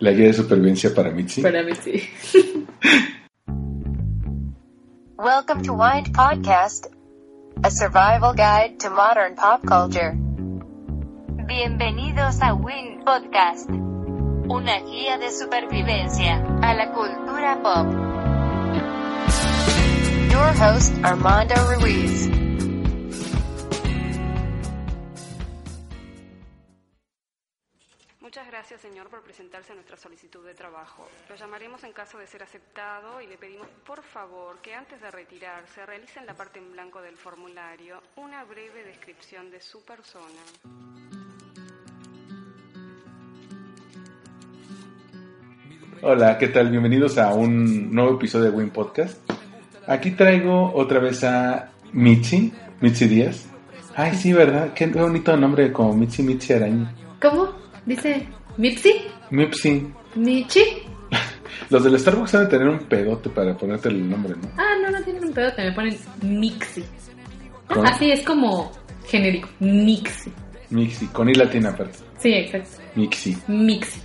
La guía de supervivencia para Mitzi. Para mí sí. Welcome to Wind Podcast, a survival guide to modern pop culture. Bienvenidos a Win Podcast, una guía de supervivencia a la cultura pop. Your host, Armando Ruiz. Gracias, señor, por presentarse a nuestra solicitud de trabajo. Lo llamaremos en caso de ser aceptado y le pedimos, por favor, que antes de retirarse realice en la parte en blanco del formulario una breve descripción de su persona. Hola, ¿qué tal? Bienvenidos a un nuevo episodio de Win Podcast. Aquí traigo otra vez a Mitzi, Mitzi Díaz. Ay, sí, ¿verdad? Qué bonito nombre como Mitzi Mitzi Araña. ¿Cómo? Dice Mitzi, Mitzi. Michi. Los del Starbucks deben tener un pedote para ponerte el nombre, ¿no? Ah, no, no tienen un pedo, que me ponen Mixi. Con- Así es como genérico, Mixi. Mixi, con I latina aparte. Sí, exacto. Mixi. Mixi.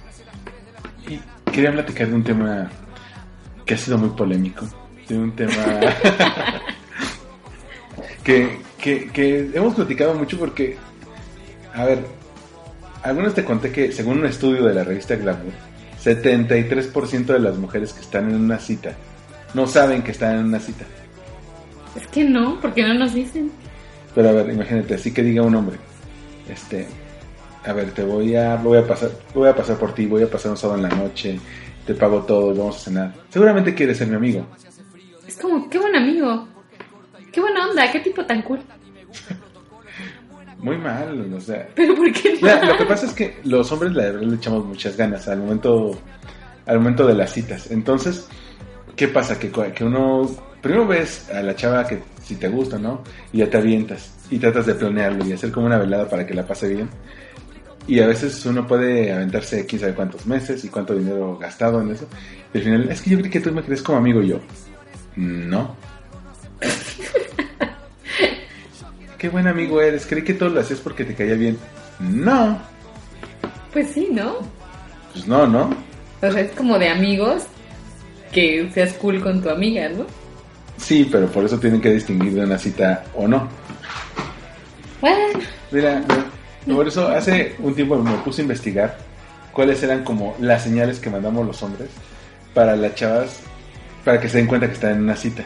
Y quería platicar de un tema que ha sido muy polémico. De un tema que, que, que hemos platicado mucho porque, a ver, algunos te conté que según un estudio de la revista Glamour, 73% de las mujeres que están en una cita no saben que están en una cita. Es que no, porque no nos dicen. Pero a ver, imagínate, así que diga un hombre, este, a ver, te voy a, voy a pasar, voy a pasar por ti, voy a pasar un sábado en la noche, te pago todo, vamos a cenar. Seguramente quieres ser mi amigo. Es como, qué buen amigo. Qué buena onda, qué tipo tan cool. Muy mal, o sea. Pero ¿por qué no? Lo que pasa es que los hombres la verdad le echamos muchas ganas al momento, al momento de las citas. Entonces, ¿qué pasa? Que, que uno primero ves a la chava que si te gusta, ¿no? Y ya te avientas y tratas de planearlo y hacer como una velada para que la pase bien. Y a veces uno puede aventarse quién sabe cuántos meses y cuánto dinero gastado en eso. Y al final, es que yo creí que tú me crees como amigo y yo. No. Qué buen amigo eres. Creí que todo lo hacías porque te caía bien. No. Pues sí, ¿no? Pues no, ¿no? O sea, es como de amigos que seas cool con tu amiga, ¿no? Sí, pero por eso tienen que distinguir de una cita o no. Bueno, Mira, por eso hace un tiempo me puse a investigar cuáles eran como las señales que mandamos los hombres para las chavas, para que se den cuenta que están en una cita.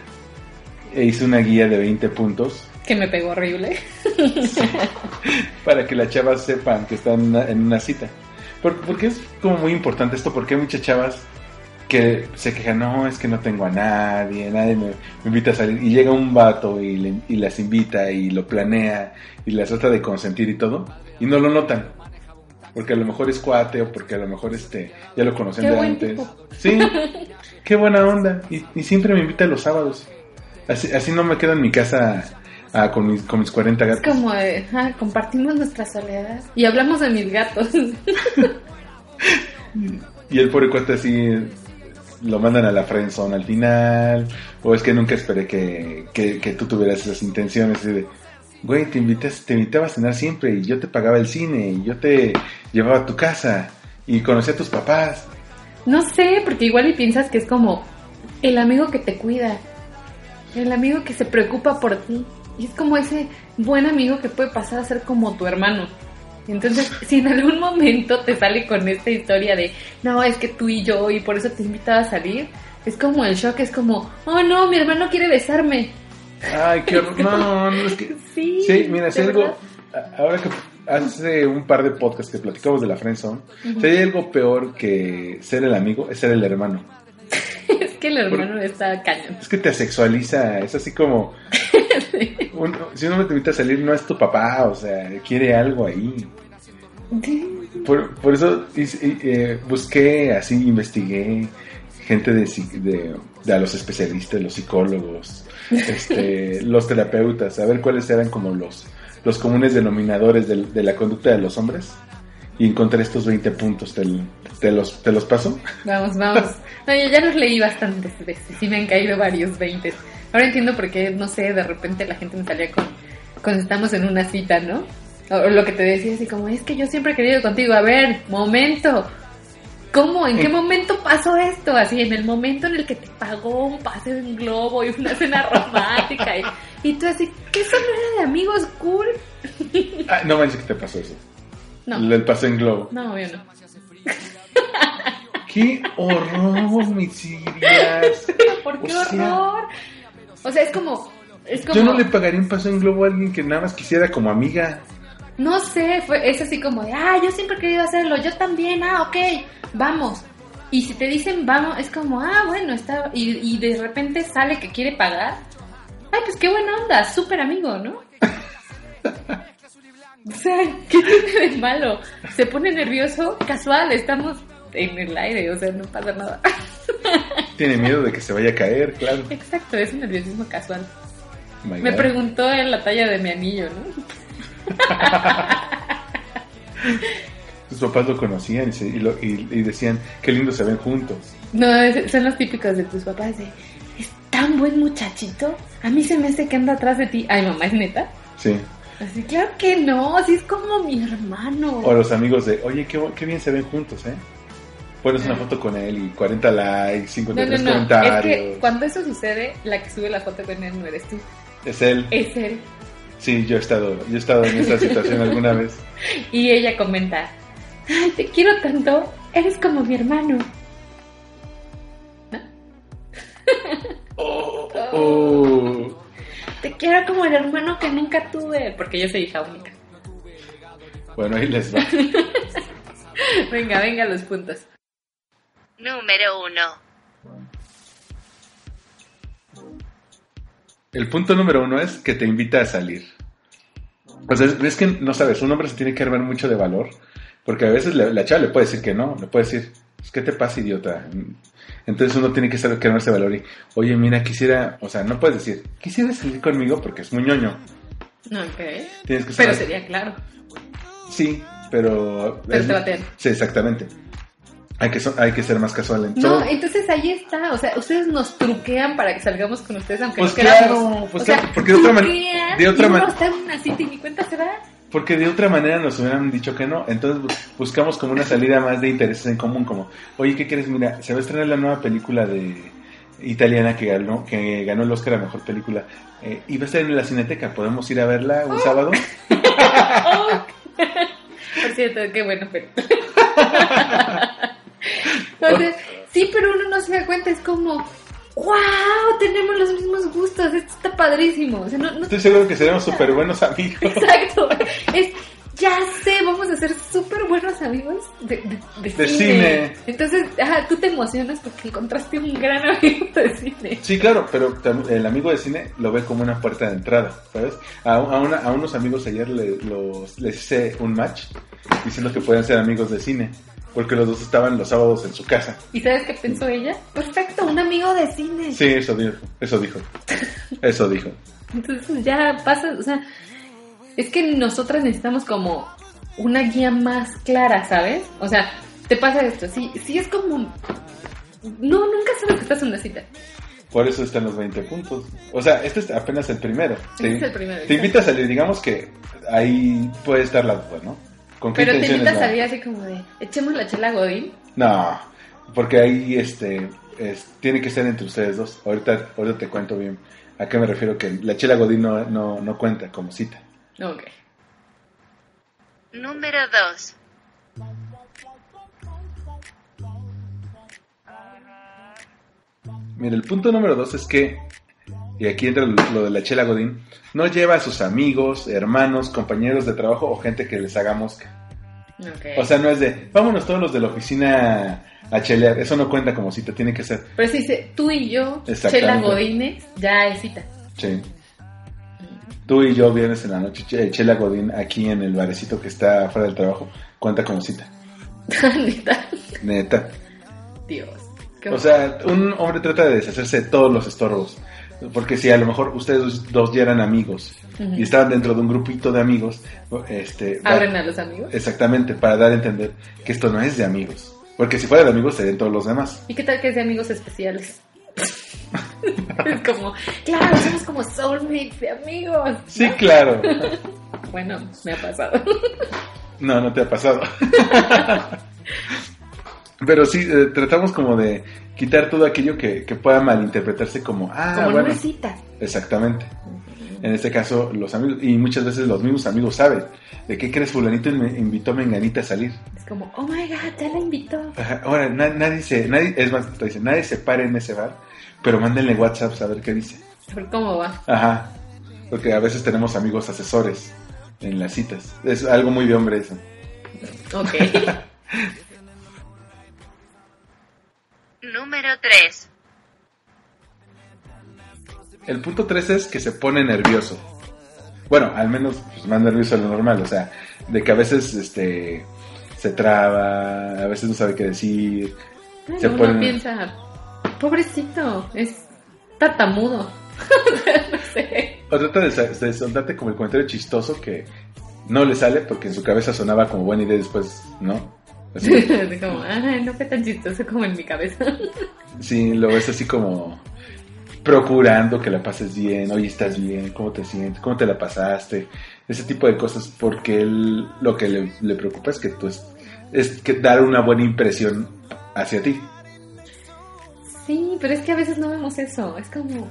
E hice una guía de 20 puntos que me pegó horrible. para que las chavas sepan que están en una, en una cita. Por- porque es como muy importante esto, porque hay muchas chavas que se quejan, no, es que no tengo a nadie, nadie me, me invita a salir. Y llega un vato y, le- y las invita y lo planea y las trata de consentir y todo, y no lo notan. Porque a lo mejor es cuate o porque a lo mejor este ya lo conocen Qué de antes. tipo. Sí, qué buena onda. Y, y siempre me invita los sábados. Así, así no me quedo en mi casa ah, con, mis, con mis 40 Es gatos. como de, ah, compartimos nuestra soledad. Y hablamos de mis gatos. Y el pobre cuate así lo mandan a la friendzone al final. O es que nunca esperé que, que, que tú tuvieras esas intenciones. De, güey, te, invitas, te invitaba a cenar siempre. Y yo te pagaba el cine. Y yo te llevaba a tu casa. Y conocí a tus papás. No sé, porque igual y piensas que es como el amigo que te cuida. El amigo que se preocupa por ti. Y es como ese buen amigo que puede pasar a ser como tu hermano. Entonces, si en algún momento te sale con esta historia de, no, es que tú y yo, y por eso te invitaba a salir, es como el shock, es como, oh no, mi hermano quiere besarme. Ay, qué horror. No, no, es que. Sí, Sí, mira, si algo. verdad. Ahora que hace un par de podcasts que platicamos de la friendzone, si hay algo peor que ser el amigo, es ser el hermano. Es que el hermano está cañón. Es que te asexualiza, es así como... un- si uno te invita a salir, no es tu papá, o sea, quiere algo ahí. Por, por eso y, eh, busqué, así investigué gente de, psi- de, de a los especialistas, los psicólogos, este, los terapeutas, a ver cuáles eran como los, los comunes denominadores del- de, la conducta de los hombres. Y encontré estos 20 puntos, te, te los, te los paso. Vamos, vamos. No, yo ya los leí bastantes veces y me han caído varios veintes. Ahora entiendo por qué, no sé, de repente la gente me salía con cuando estamos en una cita, ¿no? O lo que te decía así como, es que yo siempre he querido contigo. A ver, momento. ¿Cómo? ¿En qué momento pasó esto? Así, en el momento en el que te pagó un paseo en globo y una cena romántica. Y, y tú así, ¿qué eso no era de amigos cool? Ah, no manches que te pasó eso. No, El paseo en globo. no, obvio no. ¡Qué horror, mis Sirias! ¿Por qué O sea- horror? O sea, es como... Es como... Yo no le pagaría un paseo en globo a alguien que nada más quisiera como amiga. No sé, fue, es así como de, ah, yo siempre he querido hacerlo, yo también, ah, ok, vamos. Y si te dicen vamos, es como, ah, bueno, está, y, y de repente sale que quiere pagar. Ay, pues qué buena onda, súper amigo, ¿no? o sea, ¿qué tiene de malo? Se pone nervioso, casual, estamos en el aire, o sea, no pasa nada. Tiene miedo de que se vaya a caer, claro. Exacto, es un nerviosismo casual. Oh Me preguntó en la talla de mi anillo, ¿no? Tus papás lo conocían y, se- y lo- y- y decían, qué lindo se ven juntos. No, es- son los típicos de tus papás de, es tan buen muchachito, a mí se me hace que anda atrás de ti. Ay, mamá, ¿es neta? Sí. Así, claro que no, así es como mi hermano. O los amigos de, oye, qué, qué bien se ven juntos, ¿eh? Pones una foto con él y 40 likes, No, 53 no, no, es comentarios. que cuando eso sucede, la que sube la foto con él no eres tú, Es él. es él. Sí, yo he estado, yo he estado en esa situación alguna vez. Y ella comenta, ay, te quiero tanto, eres como mi hermano. Como el hermano que nunca tuve, porque yo soy hija única. Bueno, ahí les va. Venga, venga los puntos. Número 1. El punto número uno es que te invita a salir. O sea, es, es que no sabes, un hombre se tiene que armar mucho de valor, porque a veces la, la chava le puede decir que no, le puede decir, "Pues, ¿qué te pasa, idiota? Entonces uno tiene que saber que armarse de valor y, oye, mira, quisiera, o sea, no puedes decir, quisiera salir conmigo porque es muy ñoño. Ok. Tienes que Pero saber. sería claro. Sí, pero. Pero es-. Sí, exactamente. Hay que, so- hay que ser más casual en No, todo. entonces ahí está. O sea, ustedes nos truquean para que salgamos con ustedes, aunque Pues no queramos. claro, pues o sea, claro, porque de otra man- de otra y uno man- está en una cita y ni cuenta se da. Porque de otra manera nos hubieran dicho que no. Entonces bu- buscamos como una salida más de intereses en común, como, oye, ¿qué quieres? Mira, se va a estrenar la nueva película de italiana que ganó, que ganó el Oscar a Mejor Película. Eh, y va a estar en la Cineteca. ¿Podemos ir a verla un sábado? Por cierto, qué bueno, pero. Entonces, sí, pero uno no se da cuenta, es como, wow, tenemos los mismos gustos, esto está padrísimo. O sea, no, no Estoy seguro que seremos súper buenos amigos. Exacto. Es, ya sé, vamos a ser súper buenos amigos de, de, de De cine. cine. Entonces, ajá, tú te emocionas porque encontraste un gran amigo de cine. Sí, claro, pero el amigo de cine lo ve como una puerta de entrada, ¿sabes? A, a una- a unos amigos ayer le- los, les hice un match diciendo que pueden ser amigos de cine, porque los dos estaban los sábados en su casa. ¿Y sabes qué pensó ella? Perfecto, un amigo de cine. Sí, eso dijo, eso dijo, eso dijo. Entonces ya pasa, o sea, es que nosotras necesitamos como una guía más clara, ¿sabes? O sea, te pasa esto, sí, sí es como... No, nunca sabes que estás en una cita. Por eso están los 20 puntos. O sea, este es apenas el primero. Este es el primero, Te invita a salir, digamos que ahí puede estar la duda, ¿no? ¿Con qué Pero te intenciones invita a va? salir así como de, echemos la chela Godín. No, porque ahí este es- tiene que ser entre ustedes dos. Ahorita, ahorita te cuento bien a qué me refiero que la chela Godín no, no, no cuenta como cita. Ok. Número 2. Mira, el punto número dos es que, y aquí entra lo, de la chela Godín, no lleva a sus amigos, hermanos, compañeros de trabajo o gente que les haga mosca. O sea, no es de, vámonos todos los de la oficina a chelear. Eso no cuenta como cita, tiene que ser. Pero si dice tú y yo. Chela Godínez, ya es cita. Sí. Tú y yo viernes en la noche, che- chela Godín aquí en el barecito que está fuera del trabajo, cuenta como cita. Neta. Neta. Dios. O sea, un hombre trata de deshacerse de todos los estorbos. Porque si a lo mejor ustedes dos ya eran amigos y estaban dentro de un grupito de amigos, este, Abren a los amigos. exactamente, para dar a entender que esto no es de amigos. Porque si fuera de amigos serían todos los demás. ¿Y qué tal que es de amigos especiales? es como, claro, somos como soulmates de amigos. Sí, claro. Bueno, me ha pasado. No, no te ha pasado. Pero sí, eh, tratamos como de quitar todo aquello que, que pueda malinterpretarse como, ah, Como bueno. una cita. Exactamente. En este caso, los amigos, y muchas veces los mismos amigos saben de qué crees fulanito y me invitó a Menganita a salir. Es como, oh my god, ya la invitó. Ajá, Ahora, na- nadie se, nadie, es más, te dicen, nadie se pare en ese bar, pero mándenle WhatsApp a ver qué dice. A ver cómo va. Ajá. Porque a veces tenemos amigos asesores en las citas. Es algo muy de hombre eso. Ok. Número 3. El punto 3 es que se pone nervioso. Bueno, al menos pues, más nervioso de lo normal, o sea, de que a veces este se traba, a veces no sabe qué decir. Ay, Se uno pone- piensa, pobrecito, es tartamudo. no sé. O trata de, de soltarte como el comentario chistoso que no le sale porque en su cabeza sonaba como buena idea y después no. Como, ay, no fue tan chistoso como en mi cabeza. sí, lo ves así como procurando que la pases bien, oye, estás bien, cómo te sientes, cómo te la pasaste, ese tipo de cosas, porque él lo que le, le preocupa es que tú es, es que dar una buena impresión hacia ti. Sí, pero es que a veces no vemos eso. Es como,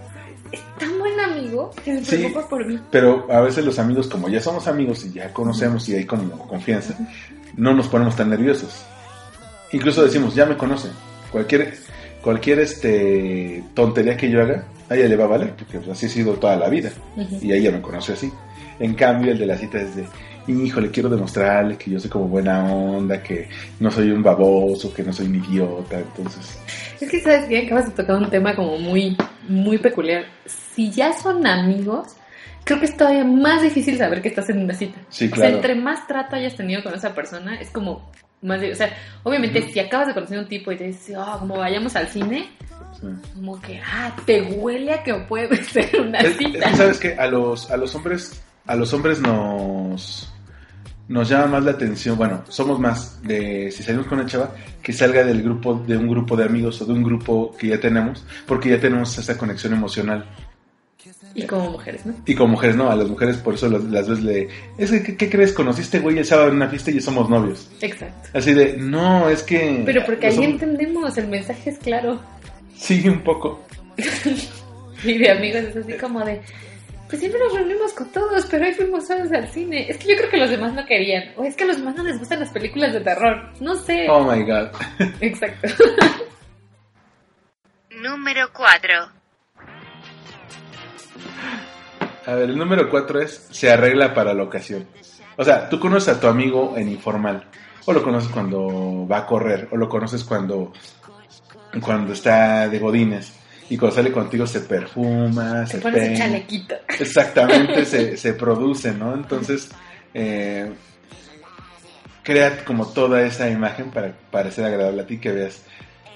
es tan buen amigo que se Sí. preocupa por mí. Pero a veces los amigos, como ya somos amigos y ya conocemos y hay como confianza, no nos ponemos tan nerviosos. Incluso decimos, ya me conocen. Cualquier, cualquier este tontería que yo haga, a ella le va a valer, porque pues, así he sido toda la vida. Ujú. Y ella me conoce así. En cambio, el de la cita es de, híjole, quiero demostrarle que yo soy como buena onda, que no soy un baboso, que no soy un idiota. Entonces, Es que, ¿sabes qué? Acabas de tocar un tema como muy, muy peculiar. Si ya son amigos, creo que es todavía más difícil saber que estás en una cita. Sí, O sea, claro. entre más trato hayas tenido con esa persona, es como más... o sea, obviamente si acabas de conocer a un tipo y te dices, oh, como vayamos al cine, sí. como que, ah, te huele a que puede ser una Es, es cita. que sabes que a los, a los hombres, a los hombres nos, nos llama más la atención, bueno, somos más de si salimos con una chava que salga del grupo, de un grupo de amigos o de un grupo que ya tenemos, porque ya tenemos esa conexión emocional. Y como mujeres, ¿no? Y como mujeres no, a las mujeres por eso las, las ves le, es que, ¿qué, qué crees? Conociste güey el sábado en una fiesta y ya somos novios. Exacto. Así de, no, es que... Pero porque ahí entendemos, el mensaje es claro. Sí, un poco. Y de amigos es así como de, pues siempre nos reunimos con todos, pero hoy fuimos solos al cine. Es que yo creo que los demás no querían. O es que a los demás no les gustan las películas de terror. No sé. Oh my god. Exacto. Número 4. A ver, el número cuatro es se arregla para la ocasión. O sea, tú conoces a tu amigo en informal, o lo conoces cuando va a correr, o lo conoces cuando, cuando está de godines, y cuando sale contigo se perfuma, Se se peina. chalequito. Exactamente, se, se produce, ¿no? Entonces, eh, crea como toda esa imagen para parecer agradable a ti, que veas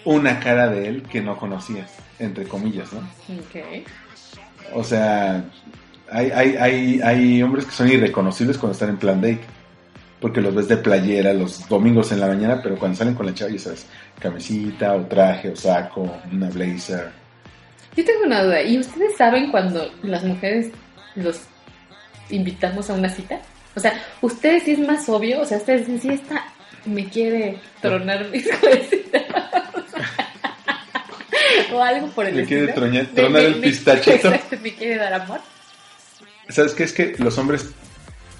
una cara de él que no conocías, entre comillas, ¿no? Ok. O sea, hay, hay, hay, hay hombres que son irreconocibles cuando están en plan date. Porque los ves de playera los domingos en la mañana, pero cuando salen con la chava, ya sabes, camisita o traje o saco, una blazer. Yo tengo una duda. ¿Y ustedes saben cuando las mujeres los invitamos a una cita? O sea, ¿ustedes sí es más obvio? O sea, ustedes dicen, sí, esta me quiere tronar mis huesitos. o algo por el Le quiere estilo. troñar- Me- tronar me- el me- pistachito. Exacto, me quiere dar amor. ¿Sabes qué? Es que los hombres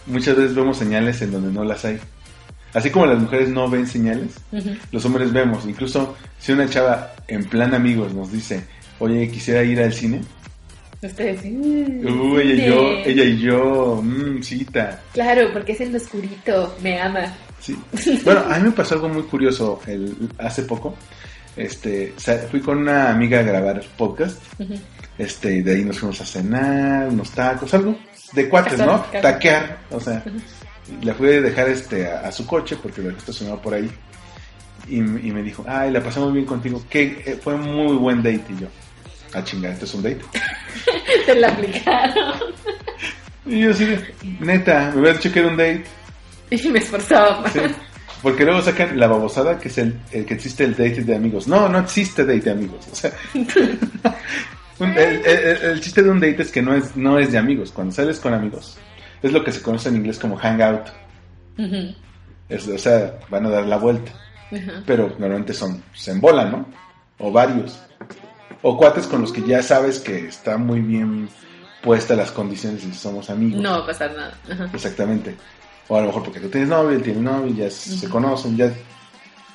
muchas veces vemos señales en donde no las hay. Así como las mujeres no ven señales, los hombres vemos. Incluso si una chava en plan amigos nos dice, oye, quisiera ir al cine. Ustedes sí. Uh, ella y yo, ella y yo, mmm, cita. Claro, porque es en lo oscurito, me ama. Sí. Bueno, a mí me pasó algo muy curioso el, hace poco. Este, fui con una amiga a grabar podcast. Ujú. Este, y de ahí nos fuimos a cenar, unos tacos, algo de cuates, ¿no? Taquear, o sea, la fui a dejar este a, a su coche porque lo dejé estacionado por ahí. Y, y me dijo, ay, la pasamos bien contigo, que eh, fue muy buen date. Y yo, ah, chinga, ¿esto es un date? Te la aplicaron. Y yo así, neta, me hubiera dicho que era un date. Y me esforzaba más. Sí. Porque luego sacan la babosada que es el, el que existe el date de amigos. No, no existe date de amigos. O sea, un- el, el- el chiste de un date es que no es, no es de amigos. Cuando sales con amigos, es lo que se conoce en inglés como hangout. Es- o sea, van a dar la vuelta. Pero normalmente son, se embolan, ¿no? O varios. O cuates con los que ya sabes que está muy bien puestas las condiciones y somos amigos. No va a pasar nada. Ajá. Exactamente. O a lo mejor porque tú tienes novio, él tiene novio, ya se conocen, ya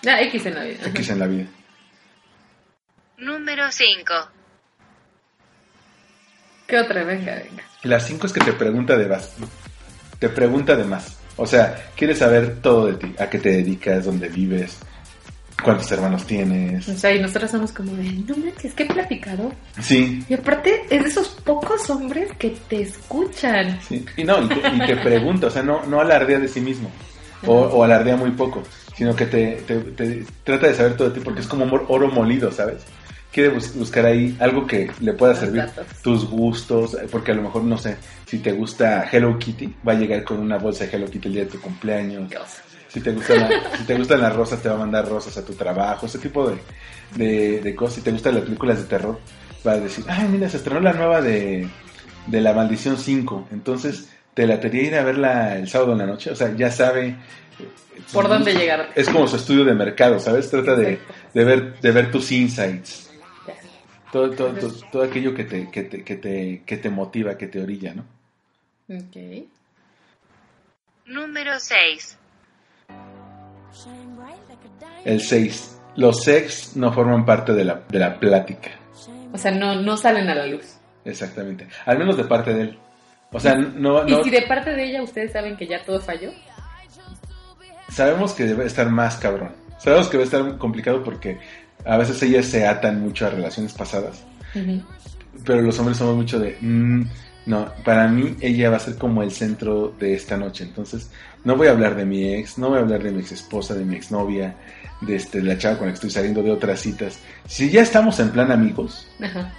Ya, X en la vida. X en la vida. Número 5. ¿Qué otra? Venga, venga. La 5 es que te pregunta de más. Te pregunta de más. O sea, quiere saber todo de ti. A qué te dedicas, dónde vives, cuántos hermanos tienes. O sea, y nosotros somos como de, no manches, qué platicador. Sí, Y aparte, es de esos pocos hombres que te escuchan. sí. Y no, y te, y pregunta, o sea, no, no alardea de sí mismo. O, o alardea muy poco. Sino que te, te- te trata de saber todo de ti porque es como oro molido, ¿sabes? Quiere bus- buscar ahí algo que le pueda Los servir. datos. Tus gustos, porque a lo mejor, no sé, si te gusta Hello Kitty, va a llegar con una bolsa de Hello Kitty el día de tu cumpleaños. Si te, gustan la- si te gustan las rosas, te va a mandar rosas a tu trabajo, ese tipo de, de, de cosas. Si te gustan las películas de terror, va a decir, ay, mira, se estrenó la nueva de, de La Maldición 5. Entonces, te la quería ir a verla el sábado en la noche. O sea, ya sabe. eh, ¿Por dónde llegar? Es como su estudio de mercado, ¿sabes? Trata de, de, ver, de ver tus insights. Todo, todo, todo, todo aquello que te, que, te, que, te, que te motiva, que te orilla, ¿no? Ok. Número 6. El 6. Los sex no forman parte de la, de la plática. O sea, no, no salen a la luz. Exactamente. Al menos de parte de él. O sea, no, no Y si de parte de ella ustedes saben que ya todo falló. sabemos que debe estar más cabrón. Sabemos que va a estar complicado porque a veces ellas se atan mucho a relaciones pasadas. Pero los hombres somos mucho de, "Mm, no, para mí ella va a ser como el centro de esta noche. Entonces, no voy a hablar de mi ex, no voy a hablar de mi ex esposa, de mi ex novia, de este, de la chava con la que estoy saliendo, de otras citas. Si ya estamos en plan amigos, Ajá.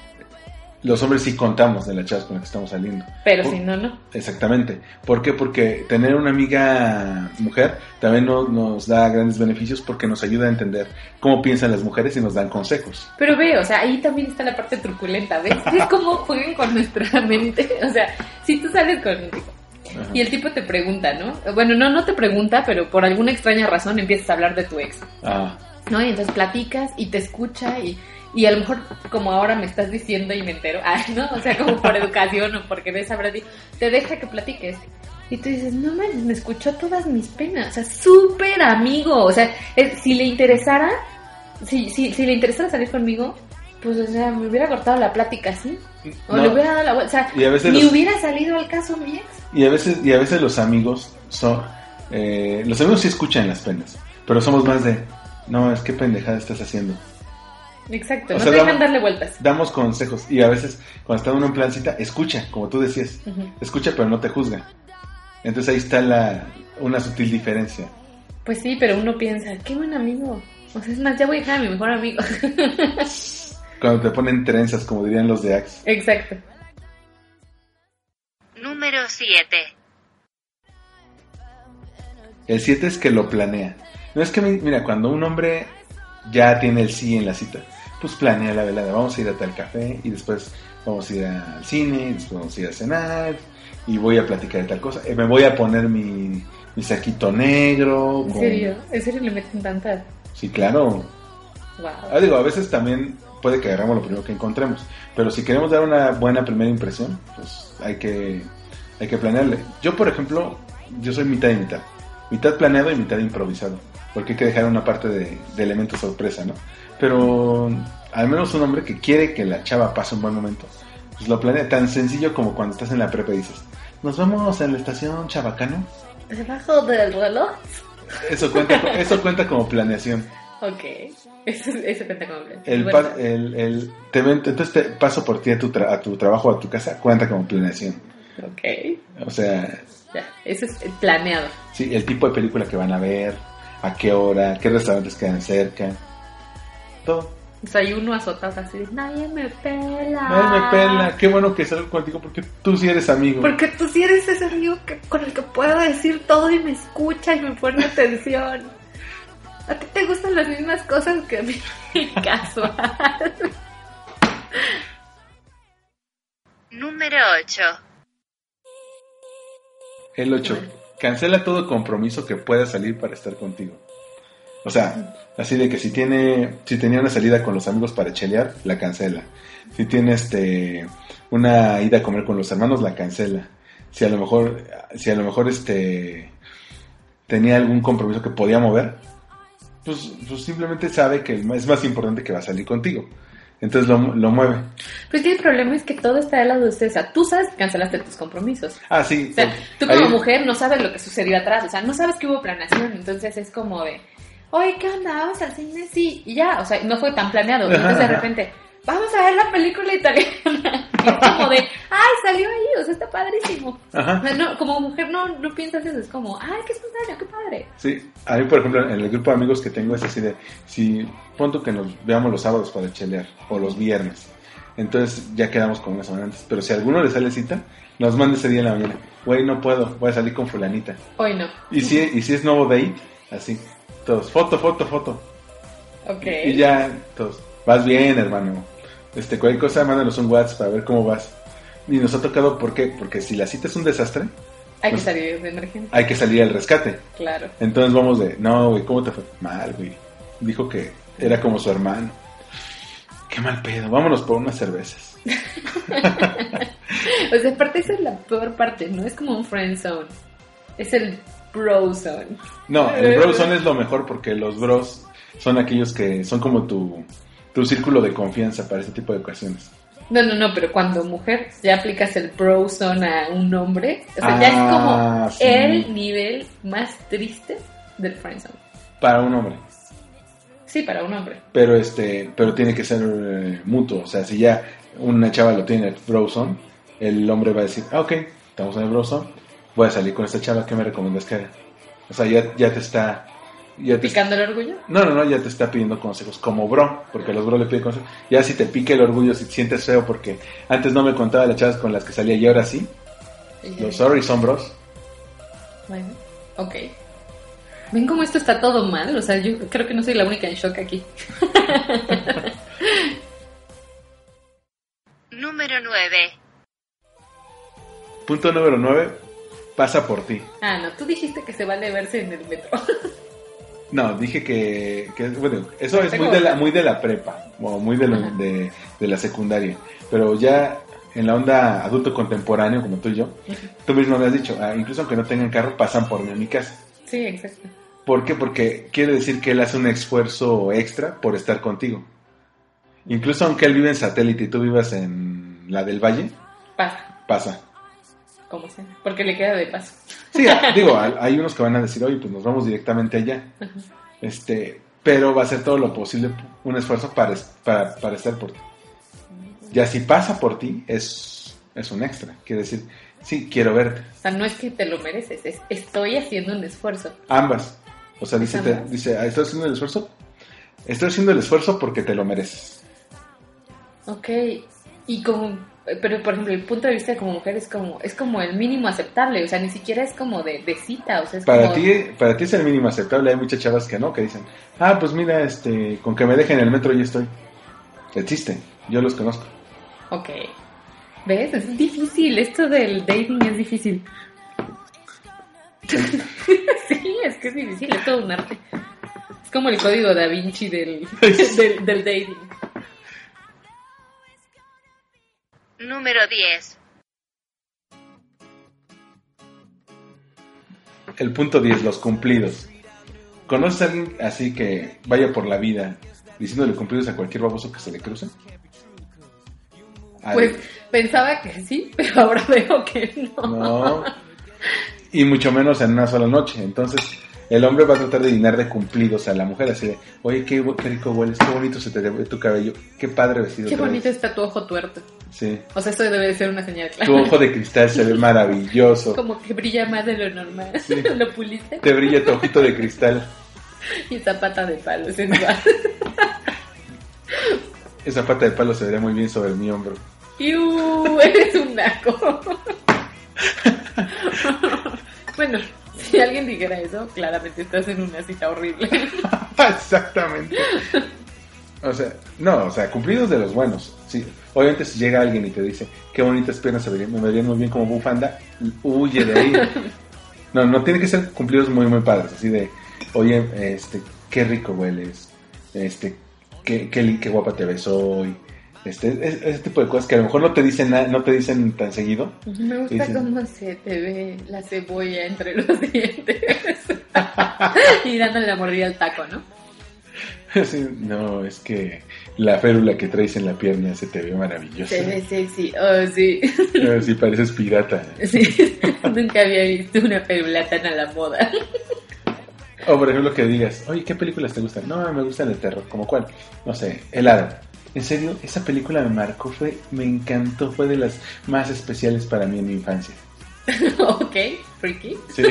Los hombres sí contamos de la chava con la que estamos saliendo. Pero Por- si no, no. Exactamente. ¿Por qué? Porque tener una amiga mujer también no- nos da grandes beneficios porque nos ayuda a entender cómo piensan las mujeres y nos dan consejos. Pero ve, o sea, ahí también está la parte truculenta, ¿ves? ¿Ves cómo juegan con nuestra mente? O sea, si tú sales con un tipo Ajá. y el tipo te pregunta, ¿no? Bueno, no, no te pregunta, pero por alguna extraña razón empiezas a hablar de tu ex, Ah, ¿no? Y entonces platicas y te escucha y, y a lo mejor como ahora me estás diciendo y me entero, ah, ¿no? O sea, como por educación o porque ves te deja que platiques. Y tú dices, no manches, me escuchó todas mis penas. O sea, súper amigo. O sea, eh, si le interesara, si, si, si le interesara salir conmigo, pues, o sea, me hubiera cortado la plática así. O no. le hubiera dado la vuelta. O sea, ni los- hubiera salido al caso mi ex. Y a veces, y a veces los amigos son, eh, los amigos sí escuchan las penas, pero somos más de, no, es que pendejada estás haciendo. Exacto, O no sea, te dejan damos- darle vueltas. Damos consejos y a veces cuando está uno en plan cita, escucha, como tú decías, escucha pero no te juzga. Entonces ahí está la, una sutil diferencia. Pues sí, pero uno piensa, qué buen amigo. O sea, es más, ya voy a dejar a mi mejor amigo. Cuando te ponen trenzas, como dirían los de Axe. Exacto. Número 7. El 7 es que lo planea. No es que, mi- mira, cuando un hombre ya tiene el sí en la cita, pues planea la velada. Vamos a ir a tal café y después vamos a ir al cine, y después vamos a ir a cenar y voy a platicar de tal cosa. Eh, me voy a poner mi, mi saquito negro. ¿En con- serio? ¿En serio le meten tantas? Sí, claro. Ah, Wow. digo, a veces también puede que agarramos lo primero que encontremos, pero si queremos dar una buena primera impresión, pues hay que, hay que planearle. Yo, por ejemplo, yo soy mitad y mitad. Mitad planeado y mitad improvisado, porque hay que dejar una parte de, de elemento sorpresa, ¿no? Pero al menos un hombre que quiere que la chava pase un buen momento, pues lo planea tan sencillo como cuando estás en la prepa y dices, nos vamos a la estación Chabacano. ¿Debajo del reloj? Eso cuenta, eso cuenta como planeación. Ok. Eso, eso cuenta como plan. El, Bueno, pa- el, el- te entonces te paso por ti a tu, tra- a tu trabajo o a tu casa, cuenta como planeación. Ok. O sea, Ya. Eso es planeado. sí, el tipo de película que van a ver, a qué hora, qué restaurantes quedan cerca, todo. O sea, hay uno azotado así de, nadie me pela. Nadie me pela, qué bueno que salgo contigo porque tú sí eres amigo. Porque tú sí eres ese amigo que, con el que puedo decir todo y me escucha y me pone atención. A ti te gustan las mismas cosas que a mí. Casual. Número 8. El 8. Cancela todo compromiso que pueda salir para estar contigo. O sea, así de que si tiene, si tenía una salida con los amigos para chelear, la cancela. Si tiene este una ida a comer con los hermanos, la cancela. Si a lo mejor, si a lo mejor este tenía algún compromiso que podía mover, pues, pues simplemente sabe que es más importante que va a salir contigo. Entonces lo, lo mueve. Pues que el problema es que todo está de. O sea, tú sabes que cancelaste tus compromisos. Ah, sí. O sea, tú como ahí- mujer no sabes lo que sucedió atrás. O sea, no sabes que hubo planeación. Entonces es como de, oye, ¿qué onda? Vamos al cine, sí. Y ya, o sea, no fue tan planeado. Ajá, Entonces de ajá. repente, vamos a ver la película italiana. Y es como de, ay, salió ahí, o sea, está padrísimo. Ajá. O sea, no, como mujer no, no piensas eso. Es como, ay, qué espontáneo, qué padre. Sí, a mí, por ejemplo, en el grupo de amigos que tengo es así de, si punto que nos veamos los sábados para chelear, o los viernes, entonces ya quedamos con una semana antes, pero si a alguno le sale cita, nos manda ese día en la mañana, güey, no puedo, voy a salir con fulanita. Hoy no. Y si, y si es nuevo date, así, todos, foto, foto, foto, Ok. y ya, todos, vas bien, hermano, este, cualquier cosa, mándanos un WhatsApp para ver cómo vas. Y nos ha tocado, ¿por qué? Porque si la cita es un desastre, Hay que pues- salir de emergencia. hay que salir al rescate. Claro. Entonces vamos de, no, güey, ¿cómo te fue? Mal, güey. Dijo que era como su hermano. Qué mal pedo, vámonos por unas cervezas. O sea, aparte esa es la peor parte, ¿no? Es como un friend zone. Es el bro zone. No, el bro zone es lo mejor porque los bros son aquellos que son como tu, tu círculo de confianza para ese tipo de ocasiones. No, no, no, pero cuando mujer ya aplicas el zone a un hombre, o sea, ya es Ah, como sí. el nivel más triste del friend zone. Para un hombre. Sí, para un hombre. Pero este, pero tiene que ser eh, mutuo. O sea, si ya una chava lo tiene en el bro zone, el hombre va a decir, ah, ok, estamos en el bro zone, voy a salir con esta chava, ¿qué me recomiendas que haga? O sea, ya, ya te está... Ya te Picando el orgullo. No, no, no, ya te está pidiendo consejos como bro, porque los bro le piden consejos. Ya si te pica el orgullo, si te sientes feo, porque antes no me contaba las chavas con las que salía y ahora sí, Y los sorry son bros. Bueno, ok. ¿Ven cómo esto está todo mal? O sea, yo creo que no soy la única en shock aquí. Número 9. Punto número 9, pasa por ti. Ah, no, tú dijiste que se vale verse en el metro. No, dije que, que, bueno, eso es muy de la, muy de la prepa, o muy de, lo- de, de la secundaria, pero ya en la onda adulto contemporáneo, como tú y yo, tú mismo me has dicho, ah, incluso aunque no tengan carro, pasan por mí a mi casa. Sí, exacto. ¿Por qué? Porque quiere decir que él hace un esfuerzo extra por estar contigo. Incluso aunque él vive en satélite y tú vivas en la del Valle, Pasa, pasa. Como sea. Porque le queda de paso. Sí, digo, hay unos que van a decir, oye, pues nos vamos directamente allá. Este, pero va a hacer todo lo posible, un esfuerzo para, para, para estar por ti. Ya si pasa por ti, es, es un extra. Quiere decir, sí, quiero verte. O sea, no es que te lo mereces, es estoy haciendo un esfuerzo. Ambas. O sea, dice, te- dice "Ah, ¿estoy haciendo el esfuerzo? Estoy haciendo el esfuerzo porque te lo mereces. Ok, y como, pero por ejemplo, el punto de vista como mujer es como, es como el mínimo aceptable, o sea, ni siquiera es como de, de cita, o sea, es Para como, ti, para ti es el mínimo aceptable. Hay muchas chavas que no, que dicen, ah, pues mira, este, con que me dejen en el metro ya estoy. Existen, yo los conozco. ok. ¿Ves? Es difícil, esto del dating es difícil. sí, es que es difícil, es todo un arte. Es como el código da Vinci del, del, del dating. Número 10. El punto 10, los cumplidos. ¿Conoces a alguien así que vaya por la vida diciéndole cumplidos a cualquier baboso que se le cruce? Al- Pues pensaba que sí, pero ahora veo que no. No. Y mucho menos en una sola noche. Entonces, el hombre va a tratar de llenar de cumplidos a la mujer. Así de, oye, qué, rico hueles, qué bonito se te ve tu cabello, qué padre vestido. Qué traes". bonito está tu ojo tuerto. Sí. O sea, eso debe de ser una señal clara. Tu ojo de cristal se ve maravilloso. Como que brilla más de lo normal. Sí. lo puliste. Te brilla tu ojito de cristal. Y esa pata de palo sensual. Esa pata de palo se vería muy bien sobre mi hombro. ¡Iu! Eres un naco. bueno, si alguien dijera eso, claramente estás en una cita horrible. Exactamente. O sea, no, o sea, cumplidos de los buenos. Sí. Obviamente si llega alguien y te dice, qué bonitas piernas se verían, me verían muy bien como bufanda, huye de ahí. No, no tiene que ser cumplidos muy, muy padres. Así de, oye, este, qué rico hueles, este, qué, qué, qué guapa te ves hoy, este, es- ese tipo de cosas que a lo mejor no te dicen no te dicen tan seguido. Me gusta Dicen- cómo se te ve la cebolla entre los dientes. y dándole la mordida al taco, ¿no? Sí, no, es que la férula que traes en la pierna se te ve maravillosa. Se ve sexy. Oh, sí. Sí, pareces pirata. sí. Nunca había visto una férula tan a la moda. O por ejemplo que digas, oye, ¿qué películas te gustan? No, me gustan de terror, ¿como cuál? No sé, El Hada. En serio, esa película me marcó, fue, me encantó, fue de las más especiales para mí en mi infancia. ok, freaky. Sí.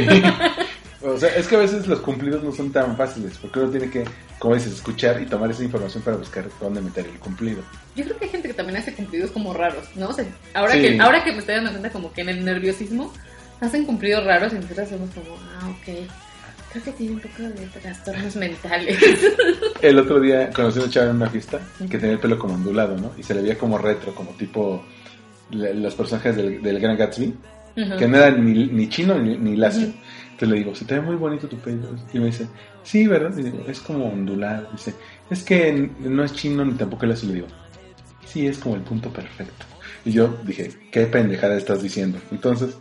O sea, es que a veces los cumplidos no son tan fáciles, porque uno tiene que, como dices, escuchar y tomar esa información para buscar dónde meter el cumplido. Yo creo que hay gente que también hace cumplidos como raros, ¿no? O sea, ahora, Sí. que, ahora que me estoy dando cuenta como que en el nerviosismo hacen cumplidos raros y nosotros hacemos como, ah, ok. Creo que tiene un poco de trastornos mentales. El otro día conocí a una chava en una fiesta que tenía el pelo como ondulado, ¿no? Y se le veía como retro, como tipo los personajes del, del Gran Gatsby, que no era ni, ni chino ni, ni lacio. Entonces le digo, se te ve muy bonito tu pelo. Y me dice, sí, ¿verdad? Y digo, es como ondulado. Dice, es que no es chino ni tampoco lacio. Y le digo, sí, es como el punto perfecto. Y yo dije, qué pendejada estás diciendo. Entonces,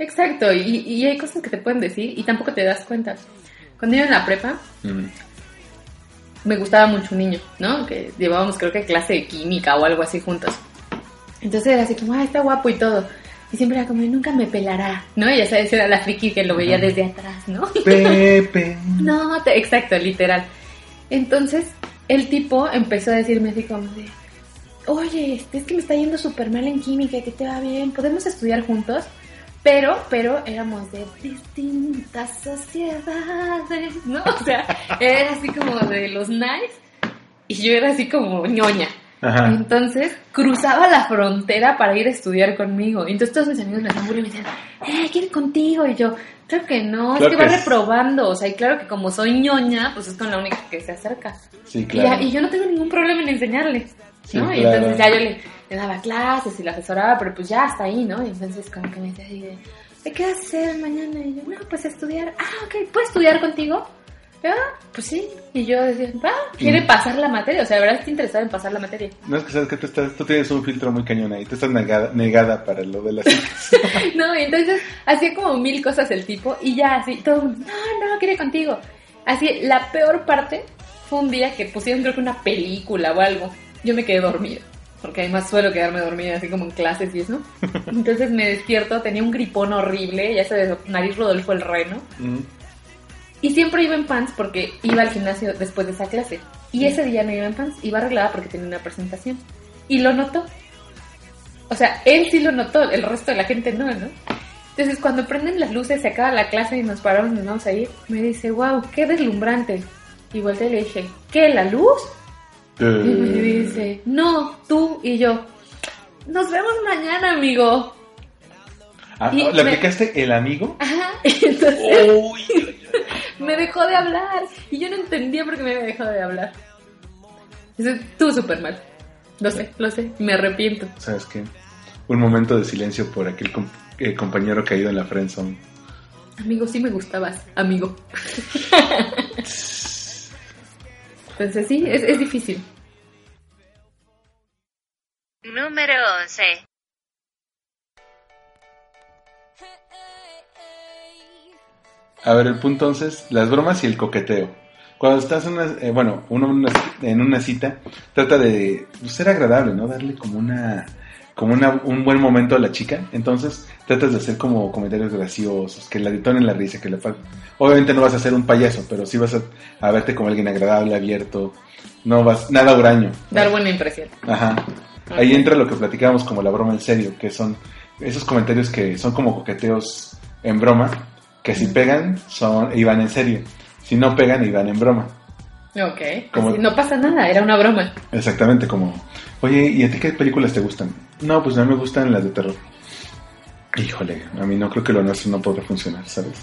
Exacto, y, y hay cosas que te pueden decir y tampoco te das cuenta. Cuando iba en la prepa, mm, me gustaba mucho un niño, ¿no? Que llevábamos creo que clase de química o algo así juntos. Entonces era así como, ah, está guapo y todo. Y siempre era como, nunca me pelará, ¿no? Ya sabes, era la friki que lo veía desde atrás, ¿no? Pepe. No, te- exacto, literal. Entonces, el tipo empezó a decirme así como de, oye, este, es que me está yendo súper mal en química, que te va bien, podemos estudiar juntos. Pero, pero éramos de distintas sociedades, ¿no? O sea, era así como de los nice y yo era así como ñoña. Ajá. Entonces cruzaba la frontera para ir a estudiar conmigo. Y entonces todos mis amigos me hacían burla y me decían, eh, quiere ir contigo. Y yo, creo que no, Claro es que va que es- reprobando. O sea, y claro que como soy ñoña, pues es con la única que se acerca. Sí, Y, claro. ya- y yo no tengo ningún problema en enseñarle. Sí, ¿no? Y claro. entonces ya yo le, le daba clases y la asesoraba, pero pues ya hasta ahí, ¿no? Y entonces como que me decía así de, ¿de qué vas a hacer mañana? Y yo, no, pues estudiar. Ah, ok, ¿puedo estudiar contigo? Ah, pues sí. Y yo decía, va, quiere Mm. pasar la materia. O sea, de verdad está interesada en pasar la materia. No es que sabes que tú, estás, tú tienes un filtro muy cañón ahí, tú estás negada, negada para lo de las. No, y entonces hacía como mil cosas el tipo y ya así, todo, el mundo, no, no, quiere contigo. Así, la peor parte fue un día que pusieron creo que una película o algo. Yo me quedé dormida, porque además suelo quedarme dormida así como en clases y eso. Entonces me despierto, tenía un gripón horrible, ya sabes, nariz Rodolfo el reno. Mm. Y siempre iba en pants porque iba al gimnasio después de esa clase. Y ese día no iba en pants, iba arreglada porque tenía una presentación. Y lo notó. O sea, él sí lo notó, el resto de la gente no, ¿no? Entonces, cuando prenden las luces, se acaba la clase y nos paramos y nos vamos a ir, me dice, wow, qué deslumbrante. Y volteé y le dije, ¿qué, la luz? Y me dice, no, tú y yo. Nos vemos mañana, amigo. Ah, ¿Le me- aplicaste el amigo? Ajá. Entonces me dejó de hablar. Y yo no entendía por qué me había dejado de hablar. Eso estuvo súper mal. Lo sé, lo sé. Me arrepiento. ¿Sabes qué? Un momento de silencio por aquel com- eh, compañero caído en la friendzone. Amigo, sí me gustabas, amigo. Entonces sí, es, es difícil. Número 11. A ver, el punto entonces, las bromas y el coqueteo. Cuando estás en una, eh, bueno, uno en una, en una cita, trata de pues, ser agradable, ¿no? Darle como una, como una, un buen momento a la chica. Entonces, tratas de hacer como comentarios graciosos, que la detonen la risa, que la pa- Obviamente no vas a ser un payaso, pero sí vas a, a verte como alguien agradable, abierto. No vas, nada huraño. Dar buena impresión. Ajá. Ahí entra lo que platicábamos como la broma en serio, que son esos comentarios que son como coqueteos en broma, que si pegan son y van en serio, si no pegan y van en broma. Ok. Como- Así, no pasa nada, era una broma. Exactamente, como, oye, ¿y a ti qué películas te gustan? No, pues a mí me gustan las de terror. Híjole, a mí no creo que lo nuestro no podrá funcionar, ¿sabes?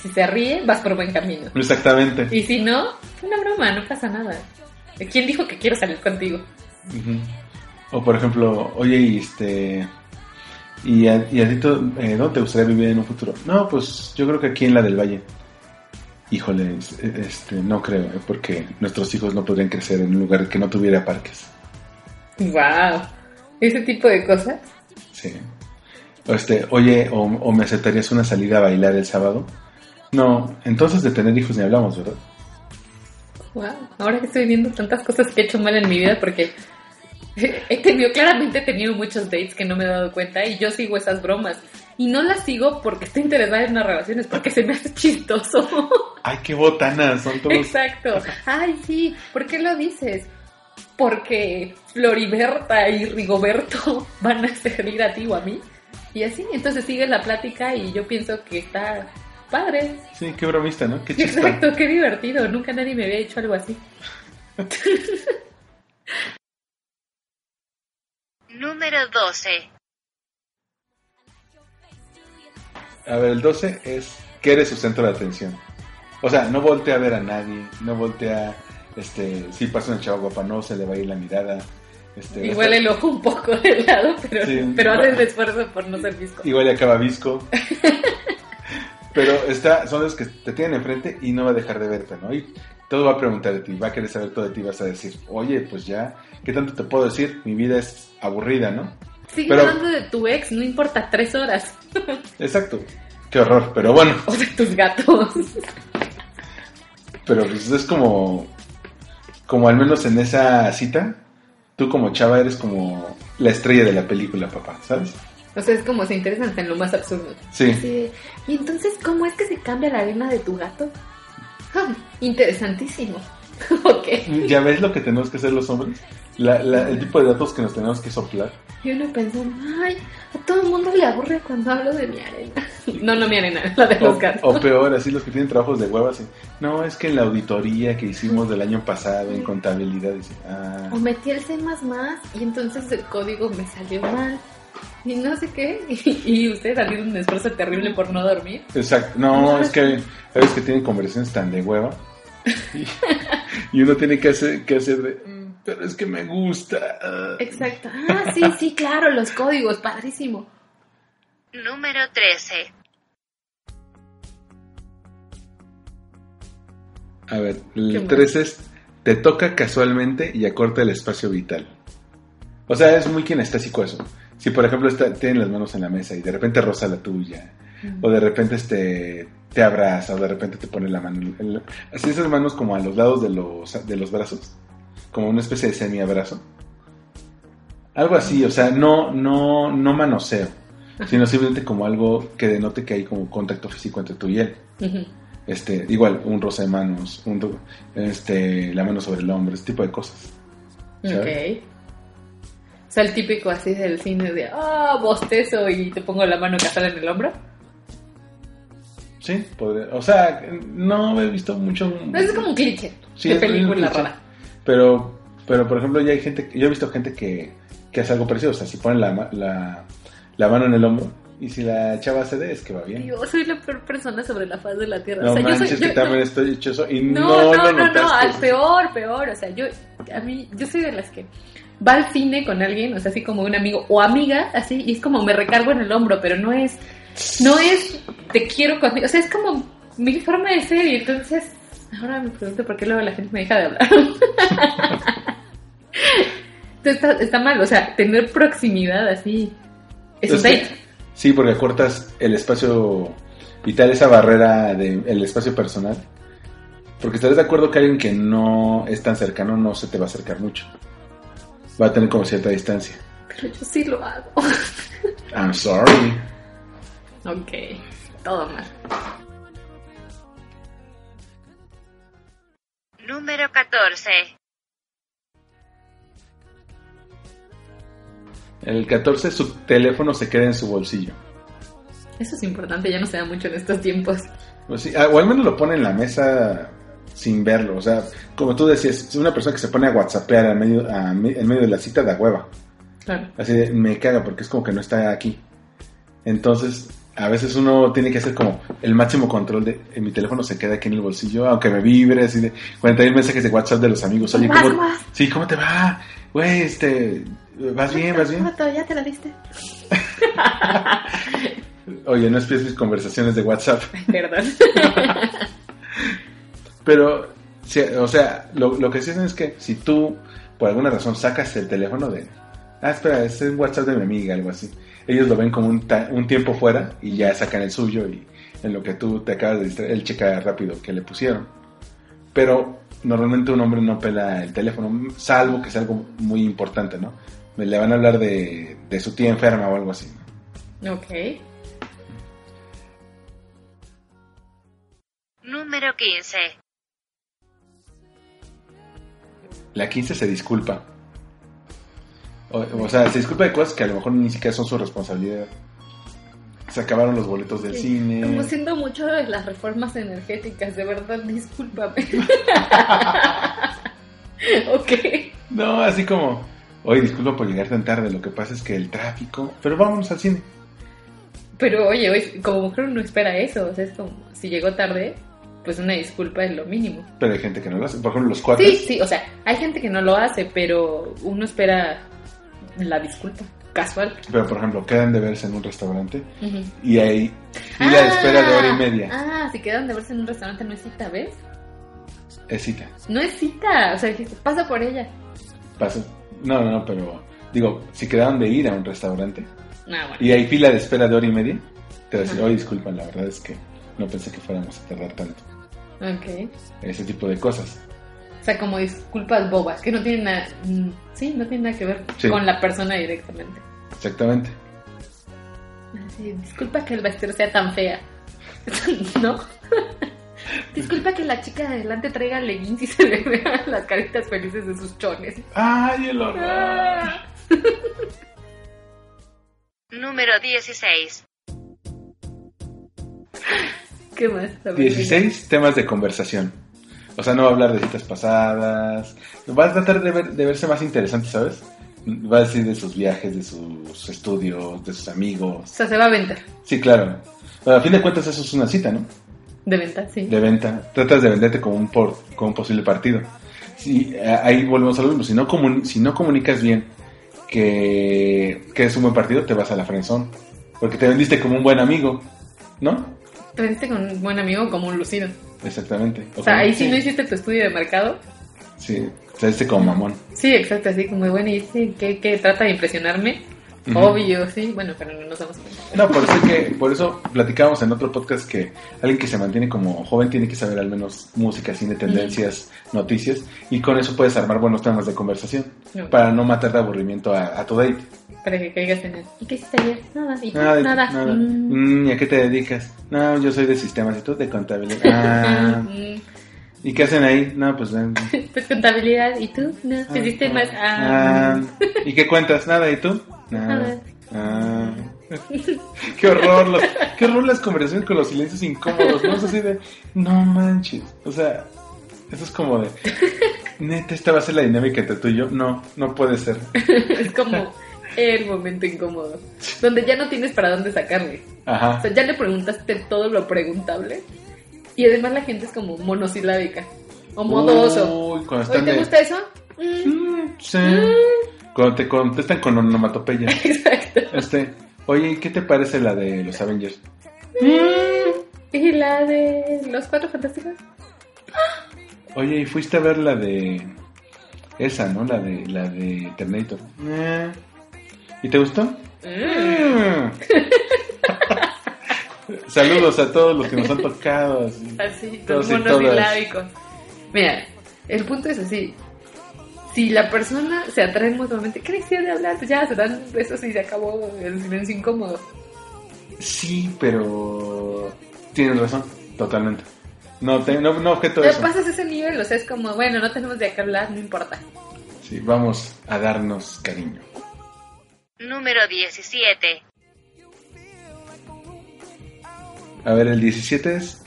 Si se ríe, vas por buen camino. Exactamente. Y si no, fue una broma, no pasa nada. ¿Quién dijo que quiero salir contigo? O por ejemplo, oye, este... ¿Y a, y a ti eh, dónde te gustaría vivir en un futuro? No, pues yo creo que aquí en la del Valle. Híjole, es- este, no creo, ¿eh? porque nuestros hijos no podrían crecer en un lugar que no tuviera parques. Wow. Ese tipo de cosas. Sí. Este, oye, o, o me aceptarías una salida a bailar el sábado? No, entonces de tener hijos ni hablamos, ¿verdad? Wow. Ahora que estoy viendo tantas cosas que he hecho mal en mi vida porque he tenido, claramente he tenido muchos dates que no me he dado cuenta y yo sigo esas bromas. Y no las sigo porque estoy interesada en una relación, es porque se me hace chistoso. Ay, qué botanas, son todos. Exacto. Ay, sí. ¿Por qué lo dices? Porque Floriberta y Rigoberto van a servir a ti o a mí. Y así, entonces sigue la plática y yo pienso que está padre. Sí, qué bromista, ¿no? Qué. Exacto, qué divertido. Nunca nadie me había hecho algo así. Número 12. A ver, el 12 es que eres su centro de atención. O sea, no voltea a ver a nadie, no voltea, este, si pasa una chava guapa, no se le va a ir la mirada. Este, Igual el ojo un poco de lado, pero, Sí. pero hace el esfuerzo por no ser visco. Igual le acaba visco. Pero está, son los que te tienen enfrente y no va a dejar de verte, ¿no? Y todo va a preguntar de ti, va a querer saber todo de ti, vas a decir, oye, pues ya, ¿qué tanto te puedo decir? Mi vida es aburrida, ¿no? Sigue Pero- hablando de tu ex, no importa, tres horas. Exacto. Qué horror, pero bueno, O de tus gatos. pero pues es como, como al menos en esa cita, tú como chava eres como la estrella de la película, papá, ¿sabes? O sea, es como se interesan en lo más absurdo. Sí. Así ¿Y entonces cómo es que se cambia la arena de tu gato? Interesantísimo. ¿Ya ves lo que tenemos que hacer los hombres? La- la- el tipo de datos que nos tenemos que soplar. Y uno pensando, ay, a todo el mundo le aburre cuando hablo de mi arena. No, no mi arena, la de los O, gatos. o peor, así los que tienen trabajos de hueva, así. No, es que en la auditoría que hicimos del año pasado en contabilidad, dice, ah, O metí el C++ y entonces el código me salió mal. Y no sé qué. Y, ustedes han un esfuerzo terrible por no dormir. exacto. No, es que hay veces que tienen conversaciones tan de hueva. Y, y uno tiene que hacer, que hacer de, "Mm, pero es que me gusta. ah". Exacto. Ah, sí, sí, claro, los códigos, padrísimo. Número 13. A ver, ¿Qué el más? 3 es, te toca casualmente y acorta el espacio vital. O sea, es muy kinestésico eso. Si por ejemplo está, tienen las manos en la mesa y de repente roza la tuya, o de repente este te abraza, o de repente te pone la mano, así esas manos como a los lados de los, de los brazos, como una especie de semi-abrazo. Algo así, o sea, no, no, no manoseo, sino simplemente como algo que denote que hay como contacto físico entre tú y él. Este, igual, un roce de manos, un, este, la mano sobre el hombro, ese tipo de cosas. O sea, el típico así del cine de, ah, bostezo y te pongo la mano casual en el hombro. Sí, podría- o sea, no he visto mucho. Es como un cliché Sí, de película cliché. rara. Pero, pero por ejemplo, ya hay gente, yo he visto gente que, que hace algo parecido, o sea, si ponen la, la, la mano en el hombro y si la chava cede es que va bien. Yo soy la peor persona sobre la faz de la tierra. no o sea, yo manches, soy, que yo- también estoy hecho eso y no, No, no, lo no, no, al peor, peor. O sea, yo, a mí, yo soy de las que va al cine con alguien, o sea, así como un amigo o amiga, así, y es como me recargo en el hombro, pero no es, no es te quiero conmigo, o sea, es como mi forma de ser, y entonces, ahora me pregunto por qué luego la gente me deja de hablar. Entonces está, está mal, o sea, tener proximidad así es un que- date. Sí, porque acortas el espacio vital, esa barrera del espacio personal. Porque estarás de acuerdo que alguien que no es tan cercano no se te va a acercar mucho. Va a tener como cierta distancia. Pero yo sí lo hago. I'm sorry. ok, todo mal. Número 14. El 14, su teléfono se queda en su bolsillo. Eso es importante, ya no se da mucho en estos tiempos. O, sí, ah, o al menos lo pone en la mesa sin verlo. O sea, como tú decías, una persona que se pone a whatsappear a medio, a en medio de la cita da hueva. Claro. Así de, me caga porque es como que no está aquí. Entonces, a veces uno tiene que hacer como el máximo control de eh, mi teléfono se queda aquí en el bolsillo, aunque me vibre, así de 40 mensajes de WhatsApp de los amigos. Oye, ¿Cómo vas, ¿cómo, cómo vas? sí, ¿cómo te va? Güey, este, ¿vas bien? ¿Vas bien? ¿Ya te la diste? Oye, no espías mis conversaciones de WhatsApp. Perdón. Pero, si- o sea, lo, lo que sí es que si tú, por alguna razón, sacas el teléfono de... Ah, espera, es un WhatsApp de mi amiga, algo así. Ellos lo ven como un, ta- un tiempo fuera y ya sacan el suyo y en lo que tú te acabas de distraer, él checa rápido que le pusieron. Pero normalmente un hombre no pela el teléfono, salvo que sea algo muy importante, ¿no? Le van a hablar de, de su tía enferma o algo así. ¿no? Ok. Número 15. La 15 se disculpa. O, o sea, se disculpa de cosas que a lo mejor ni siquiera son su responsabilidad. Se acabaron los boletos del cine. Como siendo mucho de las reformas energéticas, de verdad, discúlpame. ok. No, así como, oye, disculpa por llegar tan tarde, lo que pasa es que el tráfico, pero vámonos al cine. Pero oye, oye, como mujer uno espera eso. O sea, es como, si llegó tarde, pues una disculpa es lo mínimo. Pero hay gente que no lo hace. Por ejemplo, los cuates. Sí, sí, o sea, hay gente que no lo hace, pero uno espera la disculpa casual. Pero por ejemplo, quedan de verse en un restaurante y hay fila de espera de hora y media. Ah, si quedan de verse en un restaurante no es cita, ¿ves? Es cita. No es cita, o sea, dijiste, pasa por ella. Pasa. No, no, no, pero digo, si quedaron de ir a un restaurante Ah, bueno. y hay fila de espera de hora y media, te voy a decir, oye, disculpa, la verdad es que no pensé que fuéramos a tardar tanto. Ok. Ese tipo de cosas. O sea, como disculpas bobas, que no tienen nada, mm, sí, no tienen nada que ver Sí. con la persona directamente. Exactamente. Disculpa que el vestido sea tan fea. ¿No? disculpa que la chica de adelante traiga leggings y se le vean las caritas felices de sus chones. ¡Ay, el horror! Ah. Número 16. ¿Qué más? A ver, 16 temas de conversación. O sea, no va a hablar de citas pasadas. Va a tratar de, ver- de verse más interesante, ¿sabes? Va a decir de sus viajes, de sus estudios, de sus O amigos. sea, se va a vender. Sí, claro. Pero a fin de cuentas eso es una cita, ¿no? De venta, sí. De venta. Tratas de venderte como un, por, como un posible partido. Sí, eh, ahí volvemos a lo mismo. Si no, comun- si no comunicas bien que, que es un buen partido, te vas a la frenzón. Porque te vendiste como un buen amigo, ¿no? Te vendiste con un buen amigo como un lucido. Exactamente. O sea, ahí sí no hiciste tu estudio de mercado. Sí, te vendiste como mamón. Sí, exacto, así como, bueno, ¿y este qué, qué trata de impresionarme? Obvio, sí, bueno, pero no nos damos cuenta. No, por eso, que, por eso platicábamos en otro podcast que alguien que se mantiene como joven tiene que saber al menos música, cine, tendencias, noticias, y con eso puedes armar buenos temas de conversación para no matar de aburrimiento a, a tu date. Para que caigas en el... ¿Y qué hiciste ayer? Nada. Nada, Nada. nada. Mm. Mm, ¿Y a qué te dedicas? No, yo soy de sistemas y tú de contabilidad. Ah, Mm. ¿Y qué hacen ahí? No, pues... eh, Pues contabilidad, ¿y tú? No, te diste más... ah, Ah, ¿Y qué cuentas? Nada, ¿y tú? Nada. Ah. qué horror, los, qué horror las conversaciones con los silencios incómodos, ¿no? Es así de, no manches. O sea, eso es como de, neta, esta va a ser la dinámica entre tú y yo. No, no puede ser. es como el momento incómodo. Donde ya no tienes para dónde sacarle. O Ajá. sea, ya le preguntaste todo lo preguntable. Y además la gente es como monosilábica. O modoso. Uy, cuando ¿Hoy están te de, gusta eso? Mm, "Mm, sí. Cuando te contestan con onomatopeya. Exacto. Este, oye, ¿y qué te parece la de los Avengers? ¿Y la de los cuatro fantásticos? Oye, ¿y fuiste a ver la de esa, no? La de la de Terminator. ¿Y te gustó? Mm. Saludos a todos los que nos han tocado. así. Así, Todos monosilábicos. Mira, el punto es así. Si la persona se atrae mutuamente, ¿qué necesidad de hablar? Pues ya se dan besos y se acabó el silencio incómodo. Sí, pero tienes razón, totalmente. No, te, no, no objeto Ya eso. pasas ese nivel, o sea, es como, bueno, no tenemos de qué hablar, no importa. Sí, vamos a darnos cariño. Número 17. A ver, el 17 es,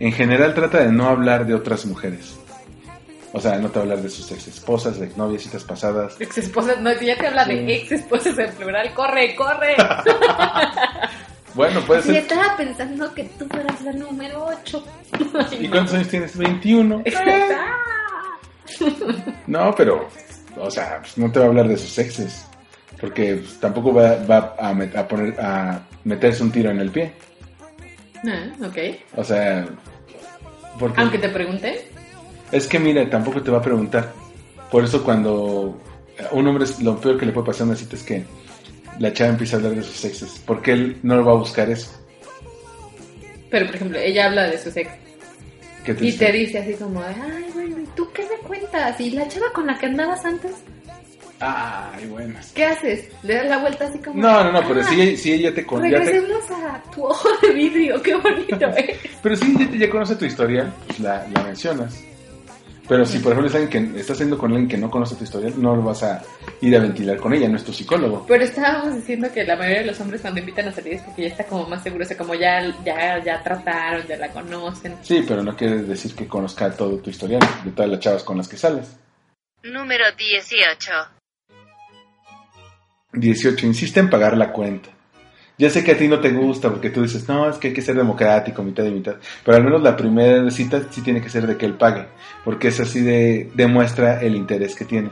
en general trata de no hablar de otras mujeres. O sea, no te va a hablar de sus ex esposas, de novias, citas pasadas. Ex esposas, no, ya te habla Sí. de ex esposas en plural, corre, corre. Bueno, puede ser. estaba pensando que tú fueras la número 8. ¿Y cuántos años tienes? 21. No, pero, o sea, pues, no te va a hablar de sus exes. Porque pues, tampoco va, va a, met- a poner, a meterse un tiro en el pie. Ah, ok. O sea, porque... Aunque te pregunte, Es que mira, tampoco te va a preguntar. Por eso cuando un hombre, es- lo peor que le puede pasar a una cita es que la chava empieza a hablar de sus exes. Porque él no lo va a buscar eso. Pero, por ejemplo, ella habla de sus ex. ¿Qué te Y dice? te dice así como, ay, bueno, ¿y tú qué me cuentas? ¿Y la chava con la que andabas antes? Ay, bueno. ¿Qué haces? Le das la vuelta así como... No, no, no, pero "Ah, si ella, si ella te, con- ya te- Regresemos a tu ojo de vidrio, qué bonito, ¿eh? Pero si ella ya conoce tu historial, pues la, la mencionas. Pero si por ejemplo es alguien que estás haciendo con alguien que no conoce tu historial, no lo vas a ir a ventilar con ella, no es tu psicólogo. Pero estábamos diciendo que la mayoría de los hombres cuando invitan a salir es porque ya está como más seguro, o sea, como ya, ya, ya trataron, ya la conocen. Sí, pero no quiere decir que conozca todo tu historial, de todas las chavas con las que sales. Número 18. 18. Insiste en pagar la cuenta. Ya sé que a ti no te gusta porque tú dices, no, es que hay que ser democrático, mitad y mitad. Pero al menos la primera cita sí tiene que ser de que él pague. Porque es así de, demuestra el interés que tiene.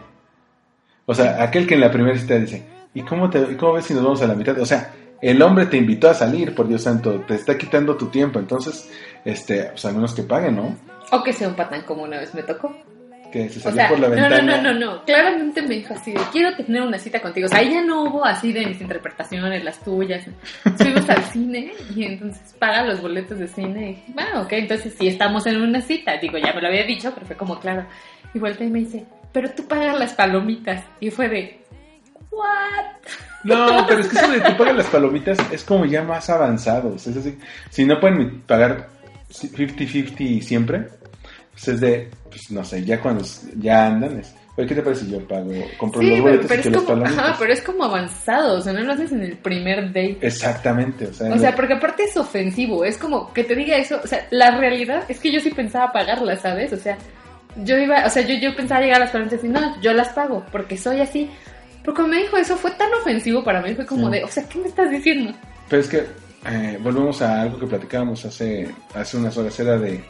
O sea, aquel que en la primera cita dice, ¿y cómo, te, y cómo ves si nos vamos a la mitad? O sea, el hombre te invitó a salir, por Dios santo, te está quitando tu tiempo. Entonces, este, pues al menos que pague, ¿no? O que sea un patán como una vez me tocó. Que se O salió sea, por la no, ventana. no, no, no, no. Claramente me dijo así de, quiero tener una cita contigo. O sea, ya no hubo así de mis interpretaciones, las tuyas. Fuimos al cine y entonces paga los boletos de cine. Y dije, bueno, ok, entonces sí estamos en una cita. Digo, ya me lo había dicho, pero fue como claro. Y vuelta y me dice, pero tú pagas las palomitas. Y fue de, ¿what? No, pero es que eso de que pagan las palomitas es como ya más avanzados. Es así, si no pueden pagar 50-50 siempre, pues es de, pues no sé, ya cuando ya andan es, oye, ¿qué te parece si yo pago, compro Sí, los boletos pero y es como, palomitas? ajá, pero es como avanzado. O sea, no lo haces en el primer date. Exactamente, o sea, O sea, porque aparte es ofensivo, es como que te diga eso, o sea, la realidad es que yo sí pensaba pagarlas, ¿sabes? O sea, yo iba, o sea, yo, yo pensaba llegar a las palomitas y no, yo las pago, porque soy así. Pero cuando me dijo eso fue tan ofensivo para mí, fue como Sí. de, o sea, ¿qué me estás diciendo? pero es que eh, volvemos a algo que platicábamos hace, hace unas horas, era de,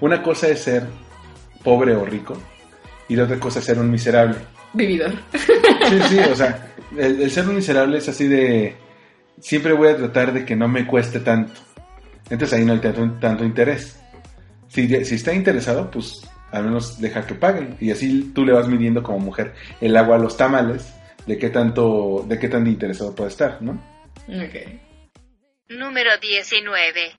una cosa es ser pobre o rico y la otra cosa es ser un miserable. Vividor. Sí, sí, o sea, el, el ser un miserable es así de. Siempre voy a tratar de que no me cueste tanto. Entonces ahí no hay tanto, tanto interés. Si, si está interesado, pues al menos deja que paguen. Y así tú le vas midiendo como mujer el agua a los tamales de qué tanto, de qué tan interesado puede estar, ¿no? Ok. Número 19.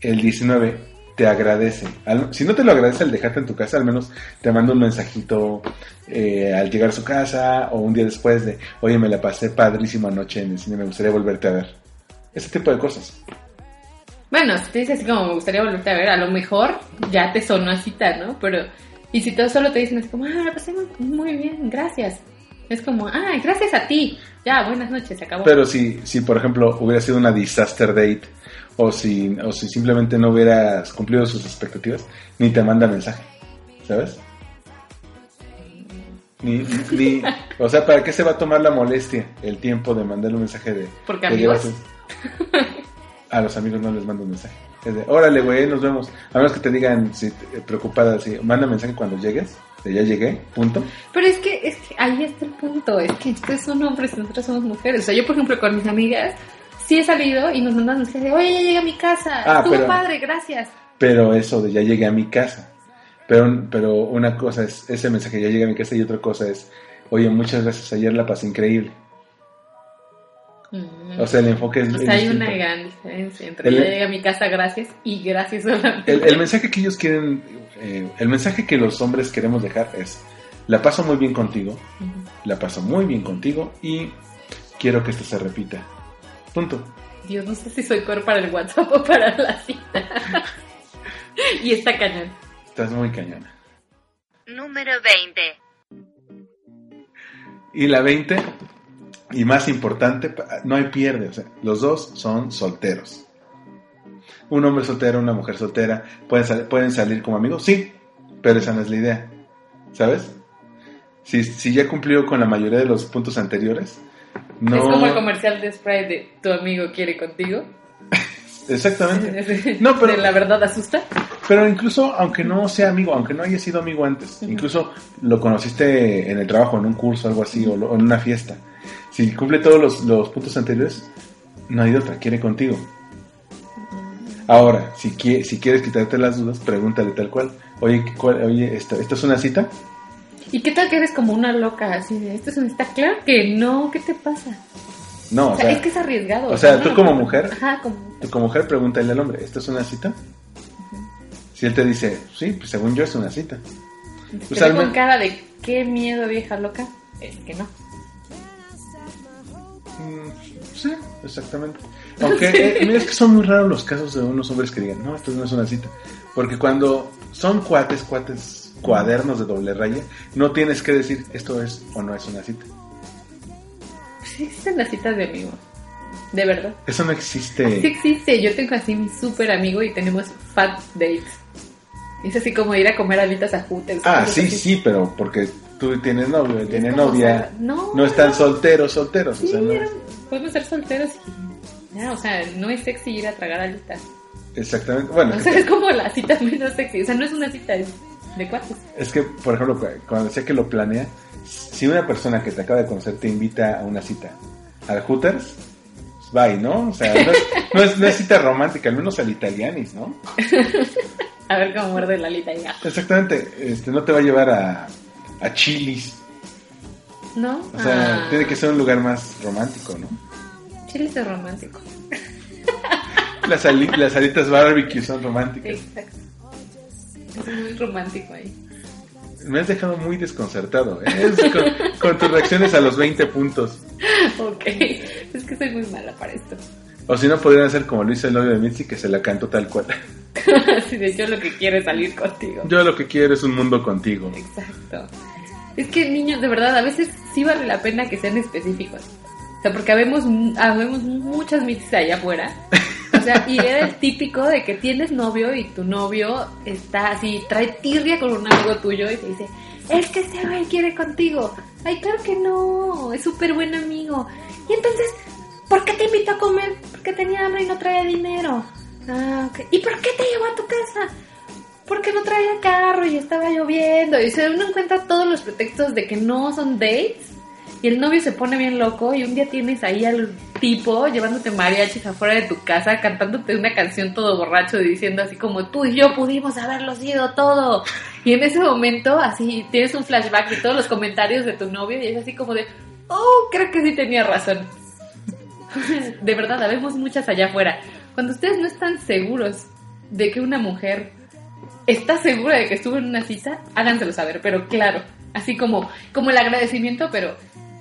El 19 te agradece. Si no te lo agradece al dejarte en tu casa, al menos te manda un mensajito eh, al llegar a su casa o un día después de, oye, me la pasé padrísima anoche en el cine, me gustaría volverte a ver. Ese tipo de cosas. Bueno, si te dice así como me gustaría volverte a ver, a lo mejor ya te sonó a cita, ¿no? Pero, y si todos solo te dicen así como, ah, la pasé muy bien, gracias. Es como, ah, gracias a ti. Ya, buenas noches, se acabó. Pero si, si por ejemplo, hubiera sido una disaster date o si, o si simplemente no hubieras cumplido sus expectativas, ni te manda mensaje, ¿sabes? Ni, ni, o sea, ¿para qué se va a tomar la molestia, el tiempo de mandarle un mensaje de... Porque de amigos. gracias? A los amigos no les mando un mensaje. Es de, órale, güey, nos vemos. A menos que te digan, si te- preocupada, así, manda mensaje cuando llegues, ya llegué, punto. Pero es que, es que ahí está el punto, es que ustedes son hombres y nosotros somos mujeres. O sea, yo por ejemplo con mis amigas sí he salido y nos mandan mensajes de, oye, ya llegué a mi casa, Ah, estuvo pero- padre, gracias. pero eso de ya llegué a mi casa. Pero, pero una cosa es ese mensaje, ya llegué a mi casa, y otra cosa es, oye, muchas gracias, ayer la pasé increíble. Mm. O sea, el enfoque es... O sea, hay distinto. una gran diferencia entre El- ya llegué a mi casa, gracias, y gracias solamente. el, el mensaje que ellos quieren, eh, el mensaje que los hombres queremos dejar es, la paso muy bien contigo, la paso muy bien contigo y quiero que esto se repita. Punto. Dios, no sé si soy peor para el WhatsApp o para la cita. y está cañón. Estás muy cañona. Número 20. Y la 20, y más importante, no hay pierde, o sea, los dos son solteros. Un hombre soltero, una mujer soltera, ¿pueden, sal- ¿pueden salir como amigos? Sí, pero esa no es la idea, ¿sabes? Si, si ya cumplió con la mayoría de los puntos anteriores, no... Es como el comercial de Sprite de tu amigo quiere contigo. Exactamente. No, pero- De la verdad asusta. Pero incluso, aunque no sea amigo, aunque no haya sido amigo antes, incluso lo conociste en el trabajo, en un curso, algo así, o, lo- o en una fiesta, si cumple todos los, los puntos anteriores, no hay de otra, quiere contigo. Ahora, si, qui- si quieres quitarte las dudas, pregúntale tal cual. Oye, ¿cuál- oye ¿esto, ¿esto es una cita? ¿Y qué tal que eres como una loca así de esto es un está claro que no? ¿Qué te pasa? No, O sea, es que es arriesgado. o sea, ¿no? tú como mujer, Ajá, como. tú como mujer pregúntale al hombre, ¿esto es una cita? Si él te dice, sí, pues según yo es una cita. Te Pues al con cara de qué miedo, vieja loca. Es que no. Mm, sí, exactamente. Aunque eh, mira, es que son muy raros los casos de unos hombres que digan, no, esto no es una cita. Porque cuando son cuates, cuates, cuadernos de doble raya, no tienes que decir esto es o no es una cita. Sí existen las citas de amigos. De verdad. Eso no Sí existe. existe. Yo tengo así mi súper amigo y tenemos fat dates. Es así como ir a comer alitas a Hooters. Ah, sí, así. sí, pero porque tú tienes novio, él tiene como novia, no, no están no. solteros, solteros. Sí, o sea, no- eran- podemos ser solteros y ya, o sea, no es sexy ir a tragar alitas. exactamente. Bueno, O sea, es como la cita menos sexy. O sea, no es una cita, es de cuates. es que, por ejemplo, cu- cuando decía que lo planea, si una persona que te acaba de conocer te invita a una cita al Hooters, bye, ¿no? O sea, no es, no es, no es cita romántica, al menos al italianis, ¿no? A ver cómo muerde la alita y ya. Exactamente, este, no te va a llevar a, a Chilis. ¿No? O sea, Ah, tiene que ser un lugar más romántico, ¿no? Chile es romántico. Las, ali- las alitas barbecue son románticas. Exacto. Es muy romántico ahí. Me has dejado muy desconcertado, ¿eh? Con tus reacciones a los 20 puntos. Ok. Es que soy muy mala para esto. O si no, podrían hacer como lo hizo el novio de Mitzi, que se la cantó tal cual. Así de yo lo que quiero es salir contigo. Yo lo que quiero es un mundo contigo. Exacto. Es que niños, de verdad, a veces sí vale la pena que sean específicos. O sea, porque habemos, habemos muchas mitis allá afuera. O sea, y era el típico de que tienes novio y tu novio está así, trae tirria con un amigo tuyo y te dice, es que este güey quiere contigo. Ay, claro que no, es súper buen amigo. Y entonces, ¿por qué te invitó a comer? Porque tenía hambre y no traía dinero. Ah, ok. ¿Y por qué te llevó a tu casa? Porque no traía carro y estaba lloviendo. Y se uno encuentra todos los pretextos de que no son dates. Y el novio se pone bien loco y un día tienes ahí al tipo llevándote mariachis afuera de tu casa, cantándote una canción todo borracho diciendo así como tú y yo pudimos haberlo sido todo. Y en ese momento así tienes un flashback de todos los comentarios de tu novio y es así como de, oh, creo que sí tenía razón. de verdad, habemos muchas allá afuera. Cuando ustedes no están seguros de que una mujer está segura de que estuvo en una cita, háganselo saber, pero claro, así como, como el agradecimiento, pero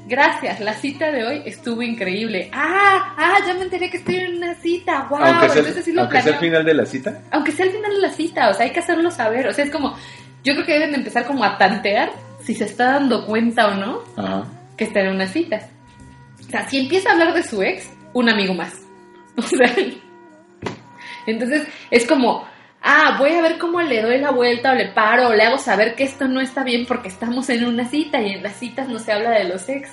gracias, la cita de hoy estuvo increíble. Ah, ah, ya me enteré que estoy en una cita, wow, aunque sea, entonces sí lo aunque sea el final de la cita. Aunque sea el final de la cita, o sea, hay que hacerlo saber, o sea, es como, yo creo que deben de empezar como a tantear si se está dando cuenta o no Ajá. que está en una cita. O sea, si empieza a hablar de su ex, un amigo más. O sea, entonces es como, ah, voy a ver cómo le doy la vuelta o le paro o le hago saber que esto no está bien porque estamos en una cita y en las citas no se habla de los ex,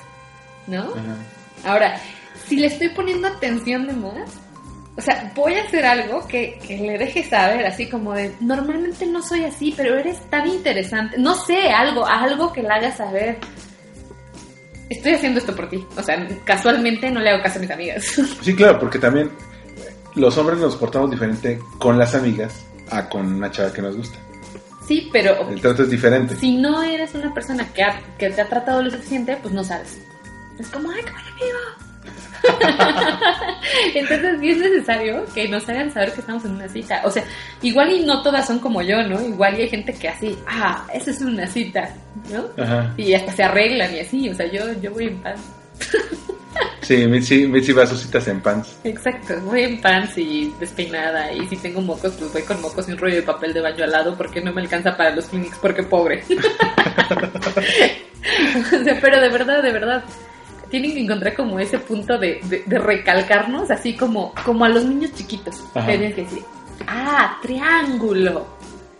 ¿no? Ajá. Ahora, si le estoy poniendo atención de más, o sea, voy a hacer algo que, que le deje saber, así como de, normalmente no soy así, pero eres tan interesante. No sé, algo, algo que le haga saber. Estoy haciendo esto por ti. O sea, casualmente no le hago caso a mis amigas. Sí, claro, porque también los hombres nos portamos diferente con las amigas a con una chava que nos gusta. sí, pero El trato es diferente. si no eres una persona que, ha- que te ha tratado lo suficiente, pues no sabes. Es como, ay, qué buen amigo. Entonces sí es necesario que nos hagan saber que estamos en una cita. O sea, igual y no todas son como yo, ¿no? Igual y hay gente que así, ah, esa es una cita, ¿no? Ajá. Y hasta se arreglan y así, o sea, yo, yo voy en pants. Sí, Mitzi, Mitzi va a sus citas en pants. Exacto, voy en pants y despeinada y si tengo mocos, pues voy con mocos y un rollo de papel de baño al lado porque no me alcanza para los clinics porque pobre. O sea, pero de verdad, de verdad, tienen que encontrar como ese punto de, de- de recalcarnos, así como, como a los niños chiquitos. Ajá. Tienes que decir, ah, triángulo.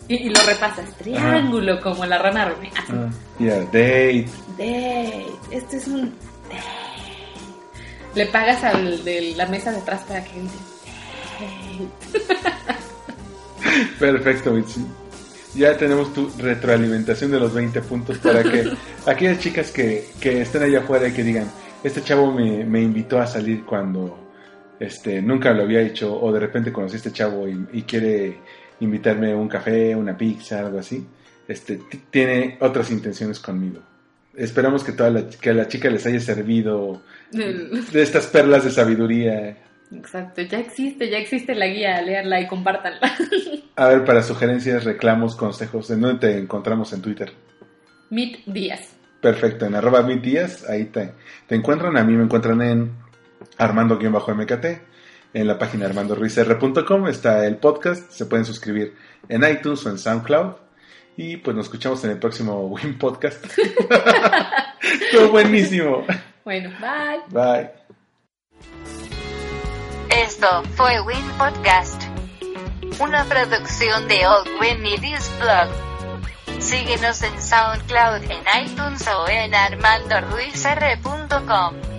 Y, y lo repasas, triángulo, como la rana René. Así, Ah, yeah, date. date, esto es un. Le pagas al de la mesa de atrás para que. Perfecto, Mitzi. Ya tenemos tu retroalimentación de los 20 puntos para que aquellas chicas que, que estén allá afuera y que digan, este chavo me, me invitó a salir cuando este, nunca lo había hecho, o de repente conocí a este chavo y, y quiere invitarme a un café, una pizza, algo así, este, tiene otras intenciones conmigo. Esperamos que, toda la, que a la chica les haya servido De estas perlas de sabiduría. Exacto, ya existe, ya existe la guía, léanla y compártanla. A ver, para sugerencias, reclamos, consejos, ¿en dónde te encontramos en Twitter? Mit Díaz. Perfecto, en arroba mis días, ahí te, te encuentran. A mí me encuentran en armando-mkt. En la página armandoruizr.com está el podcast. Se pueden suscribir en iTunes o en SoundCloud. Y pues nos escuchamos en el próximo Win Podcast. Estuvo buenísimo. Bueno, bye. Bye. Esto fue Win Podcast. Una producción de Old Win Media's Blog. Síguenos en SoundCloud, en iTunes o en armandoruizr.com.